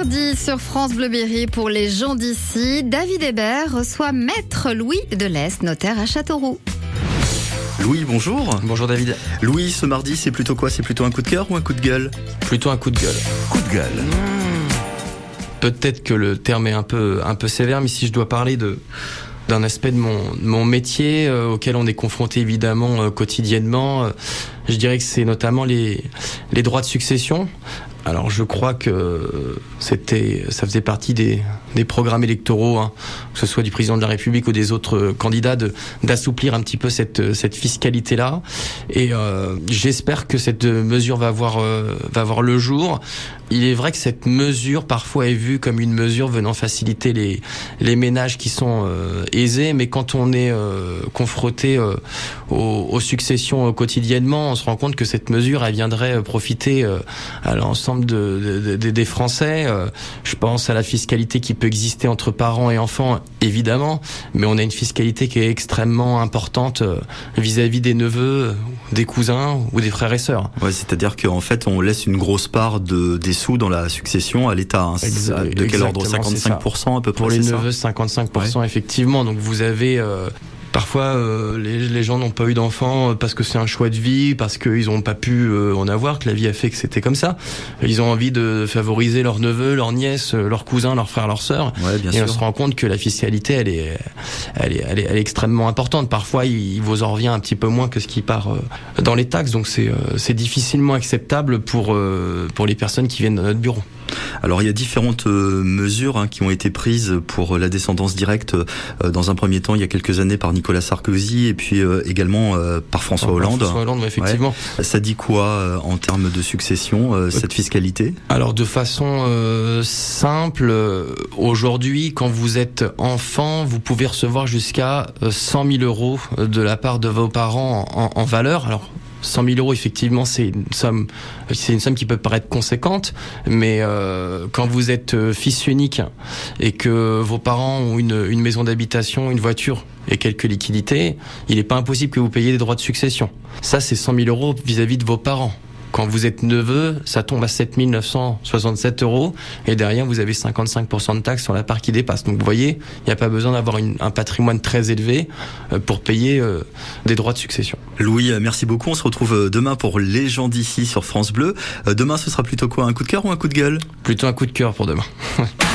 mardi sur France Bleu Berry pour les gens d'ici. David Hébert reçoit Maître Louis de l'Est, notaire à Châteauroux. Louis, bonjour. Bonjour David. Louis, ce mardi, c'est plutôt quoi? C'est plutôt un coup de cœur ou un coup de gueule? Plutôt un coup de gueule. Coup de gueule. Peut-être que le terme est un peu, un peu sévère, mais si je dois parler de d'un aspect de mon, mon métier euh, auquel on est confronté évidemment euh, quotidiennement, euh, je dirais que c'est notamment les, les droits de succession. Alors je crois que c'était, ça faisait partie des, des programmes électoraux, hein, que ce soit du président de la République ou des autres candidats, d'assouplir un petit peu cette, cette fiscalité-là. Et euh, j'espère que cette mesure va voir, euh, va voir le jour. Il est vrai que cette mesure parfois est vue comme une mesure venant faciliter les, les ménages qui sont euh, aisés, mais quand on est euh, confronté euh, aux, aux, successions quotidiennement, on se rend compte que cette mesure elle viendrait profiter à l'ensemble de, de, de, des Français. je pense à la fiscalité qui peut exister entre parents et enfants, évidemment, mais on a une fiscalité qui est extrêmement importante vis-à-vis -vis des neveux, des cousins ou des frères et sœurs. Ouais, c'est-à-dire qu'en fait, on laisse une grosse part de, des sous dans la succession à l'État. Hein. De quel ordre? 55% à peu près Pour les neveux, 55% ouais. effectivement. Donc vous avez euh, Parfois, euh, les, les, gens n'ont pas eu d'enfants parce que c'est un choix de vie, parce qu'ils n'ont pas pu euh, en avoir, que la vie a fait que c'était comme ça. Ils ont envie de favoriser leurs neveux, leurs nièces, leurs cousins, leurs frères, leurs sœurs. Ouais, bien et sûr. on se rend compte que la fiscalité, elle est, elle est, elle est, elle est extrêmement importante. Parfois, il, il, vous en revient un petit peu moins que ce qui part euh, dans les taxes. Donc, c'est c'est difficilement acceptable pour, pour les personnes qui viennent dans notre bureau. Alors il y a différentes euh, mesures hein, qui ont été prises pour la descendance directe euh, dans un premier temps il y a quelques années par Nicolas Sarkozy et puis euh, également par François Hollande. François Hollande, effectivement. Ouais. Ça dit quoi en termes de succession cette fiscalité? Alors de façon simple, aujourd'hui quand vous êtes enfant, vous pouvez recevoir jusqu'à 100 000 euros de la part de vos parents en, en valeur. Alors 100 000 euros, effectivement, c'est une somme, c'est une somme qui peut paraître conséquente, mais euh, quand vous êtes fils unique et que vos parents ont une, une maison d'habitation, une voiture et quelques liquidités, il n'est pas impossible que vous payiez des droits de succession. Ça, c'est 100 000 euros vis-à-vis -vis de vos parents. Quand vous êtes neveu, ça tombe à 7 967 euros et derrière vous avez 55% de taxes sur la part qui dépasse. Donc vous voyez, il n'y a pas besoin d'avoir un patrimoine très élevé pour payer euh, des droits de succession. Louis, merci beaucoup. On se retrouve demain pour Les gens d'ici sur France Bleu. Demain, ce sera plutôt quoi Un coup de cœur ou un coup de gueule? Plutôt un coup de cœur pour demain.